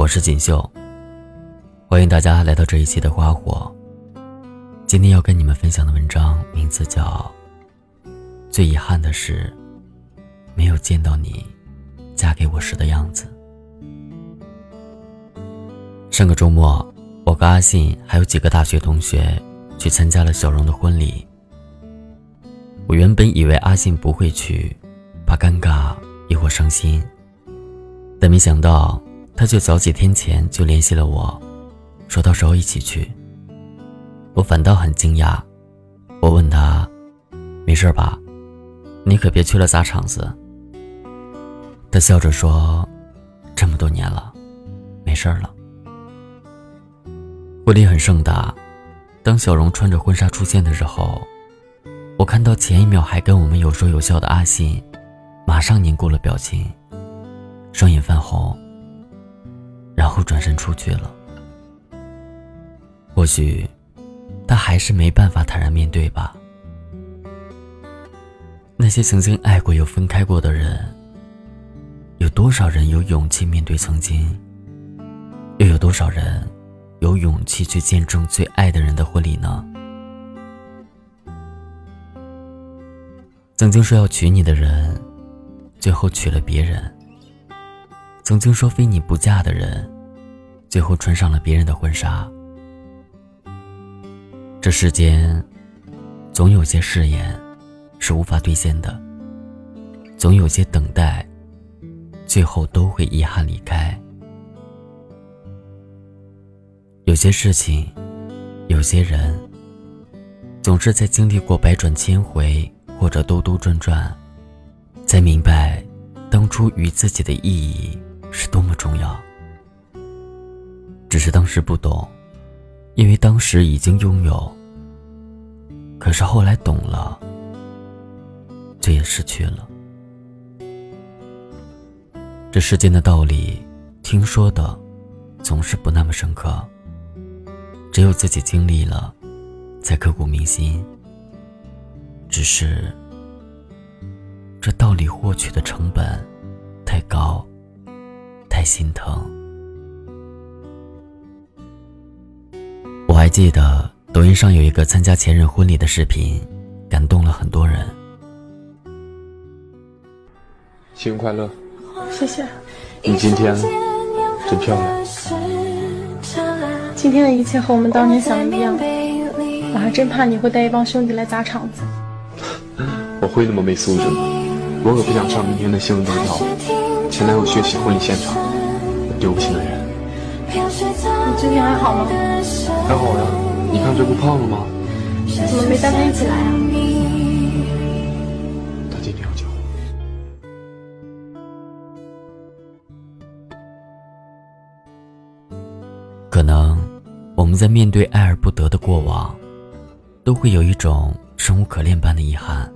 我是锦绣。欢迎大家来到这一期的花火。今天要跟你们分享的文章名字叫《最遗憾的是没有见到你嫁给我时的样子》。上个周末，我跟阿信还有几个大学同学去参加了小荣的婚礼。我原本以为阿信不会去，怕尴尬亦或伤心，但没想到。他就早几天前就联系了我，说到时候一起去。我反倒很惊讶，我问他：“没事吧？你可别去了砸场子。”他笑着说：“这么多年了，没事了。”婚礼很盛大，当小荣穿着婚纱出现的时候，我看到前一秒还跟我们有说有笑的阿信，马上凝固了表情，双眼泛红。然后转身出去了。或许，他还是没办法坦然面对吧。那些曾经爱过又分开过的人，有多少人有勇气面对曾经？又有多少人有勇气去见证最爱的人的婚礼呢？曾经说要娶你的人，最后娶了别人。曾经说非你不嫁的人，最后穿上了别人的婚纱。这世间，总有些誓言是无法兑现的，总有些等待，最后都会遗憾离开。有些事情，有些人，总是在经历过百转千回或者兜兜转转，才明白当初与自己的意义。重要，只是当时不懂，因为当时已经拥有。可是后来懂了，却也失去了。这世间的道理，听说的总是不那么深刻，只有自己经历了，才刻骨铭心。只是这道理获取的成本太高。太心疼。我还记得抖音上有一个参加前任婚礼的视频，感动了很多人。新年快乐！谢谢。你今天真漂亮。今天的一切和我们当年想的一样，我还真怕你会带一帮兄弟来砸场子。我会那么没素质吗？我可不想上明天的新闻头条。前男友血洗婚礼现场，丢不起的人。你最近还好吗？还好呀。你看这不胖了吗？怎么没带他一起来啊？他今天要结婚。可能我们在面对爱而不得的过往，都会有一种生无可恋般的遗憾。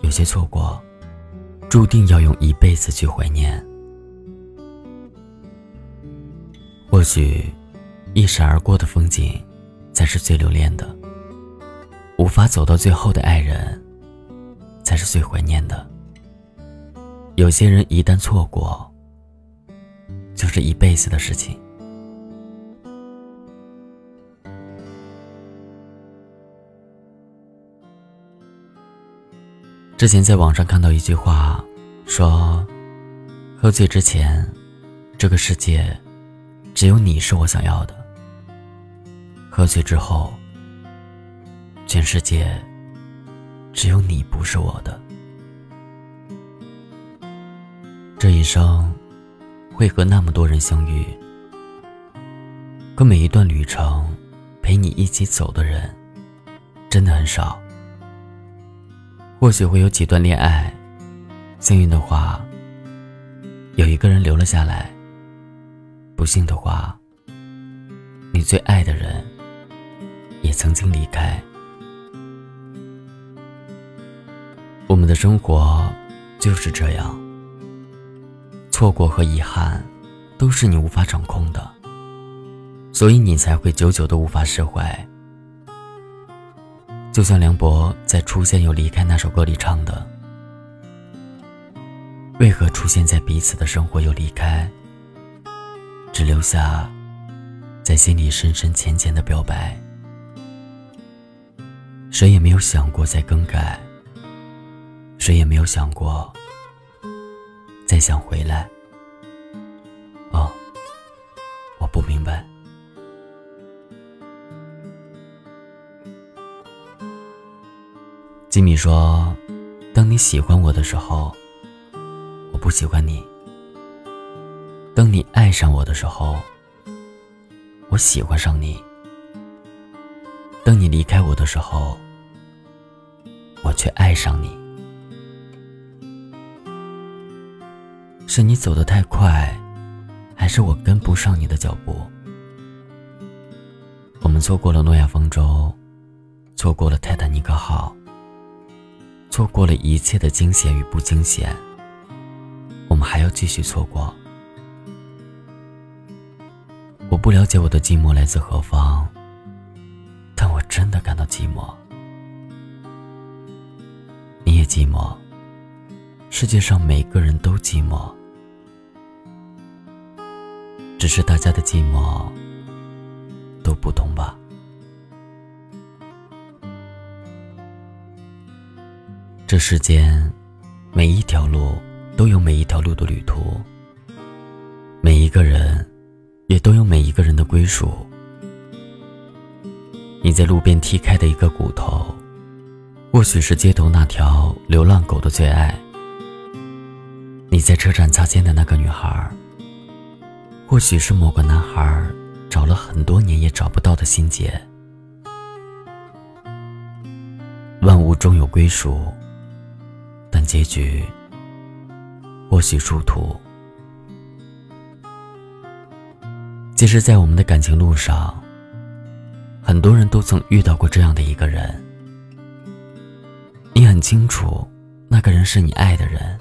有些错过。注定要用一辈子去怀念。或许，一闪而过的风景，才是最留恋的；无法走到最后的爱人，才是最怀念的。有些人一旦错过，就是一辈子的事情。之前在网上看到一句话，说：“喝醉之前，这个世界只有你是我想要的；喝醉之后，全世界只有你不是我的。这一生会和那么多人相遇，可每一段旅程陪你一起走的人，真的很少。”或许会有几段恋爱，幸运的话，有一个人留了下来；不幸的话，你最爱的人也曾经离开。我们的生活就是这样，错过和遗憾都是你无法掌控的，所以你才会久久都无法释怀。就像梁博在《出现又离开》那首歌里唱的：“为何出现在彼此的生活又离开？只留下在心里深深浅浅的表白。谁也没有想过再更改，谁也没有想过再想回来。米说：“当你喜欢我的时候，我不喜欢你；当你爱上我的时候，我喜欢上你；当你离开我的时候，我却爱上你。是你走得太快，还是我跟不上你的脚步？我们错过了诺亚方舟，错过了泰坦尼克号。”错过了一切的惊险与不惊险，我们还要继续错过。我不了解我的寂寞来自何方，但我真的感到寂寞。你也寂寞，世界上每个人都寂寞，只是大家的寂寞都不同吧。这世间，每一条路都有每一条路的旅途，每一个人也都有每一个人的归属。你在路边踢开的一个骨头，或许是街头那条流浪狗的最爱；你在车站擦肩的那个女孩，或许是某个男孩找了很多年也找不到的心结。万物终有归属。结局或许殊途。其实，在我们的感情路上，很多人都曾遇到过这样的一个人。你很清楚，那个人是你爱的人，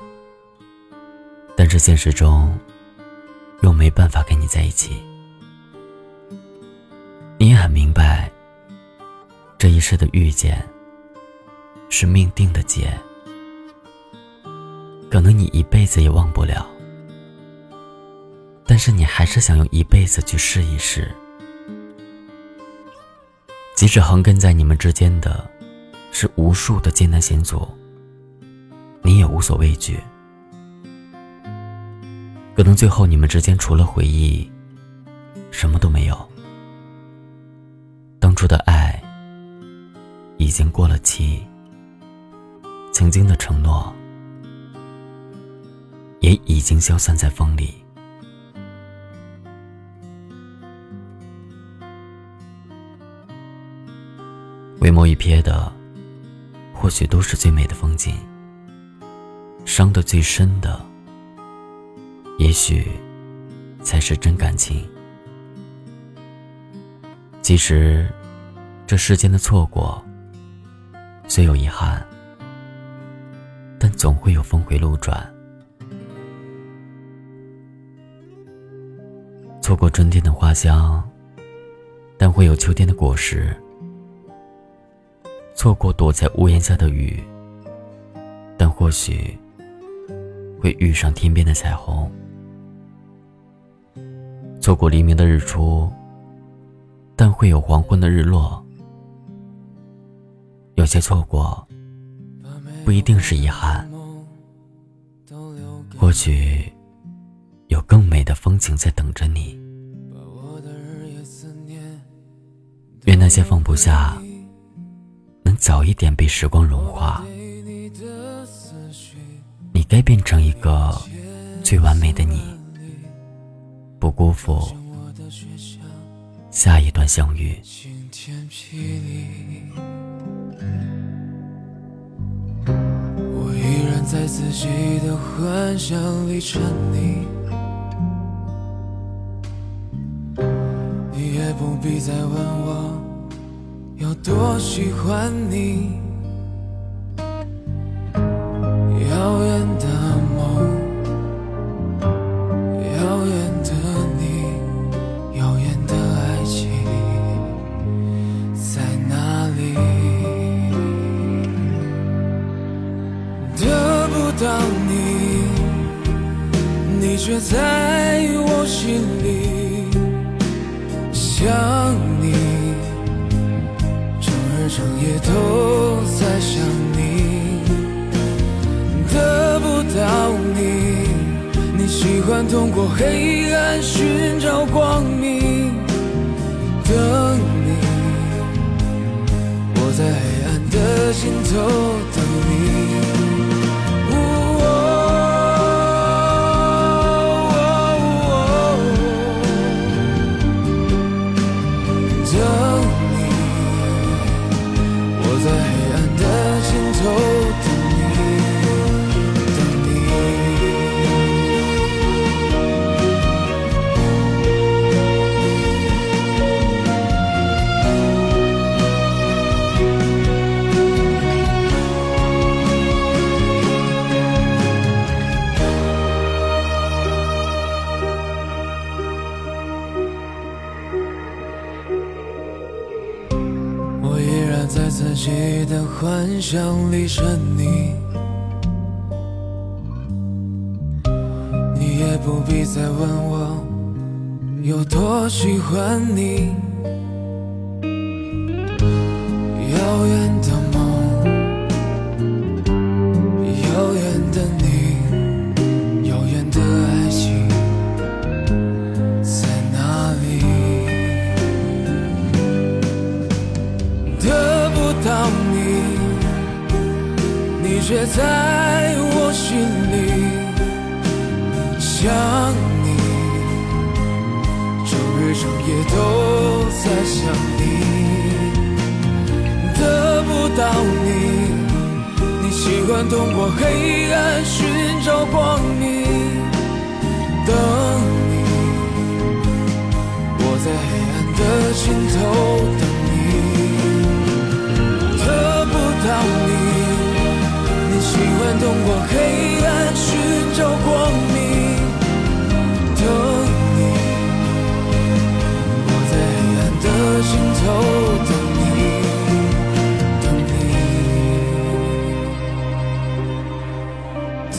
但是现实中又没办法跟你在一起。你也很明白，这一世的遇见是命定的劫。可能你一辈子也忘不了，但是你还是想用一辈子去试一试。即使横亘在你们之间的，是无数的艰难险阻，你也无所畏惧。可能最后你们之间除了回忆，什么都没有。当初的爱已经过了期，曾经的承诺。也已经消散在风里。回眸一瞥的，或许都是最美的风景；伤得最深的，也许才是真感情。其实，这世间的错过，虽有遗憾，但总会有峰回路转。错过春天的花香，但会有秋天的果实；错过躲在屋檐下的雨，但或许会遇上天边的彩虹；错过黎明的日出，但会有黄昏的日落。有些错过，不一定是遗憾，或许。有更美的风景在等着你。愿那些放不下，能早一点被时光融化。你该变成一个最完美的你，不辜负下一段相遇。我依然在自己的幻想里沉溺。不必再问我有多喜欢你。遥远的梦，遥远的你，遥远的爱情在哪里？得不到你，你却在通过黑暗寻找光明，等你，我在黑暗的尽头想离身你，你也不必再问我有多喜欢你。遥远却在我心里想你，整日整夜都在想你。得不到你，你喜欢通过黑暗寻找光明。等你，我在黑暗的尽头等。通过黑暗寻找光明。等你，我在黑暗的尽头等你，等你，等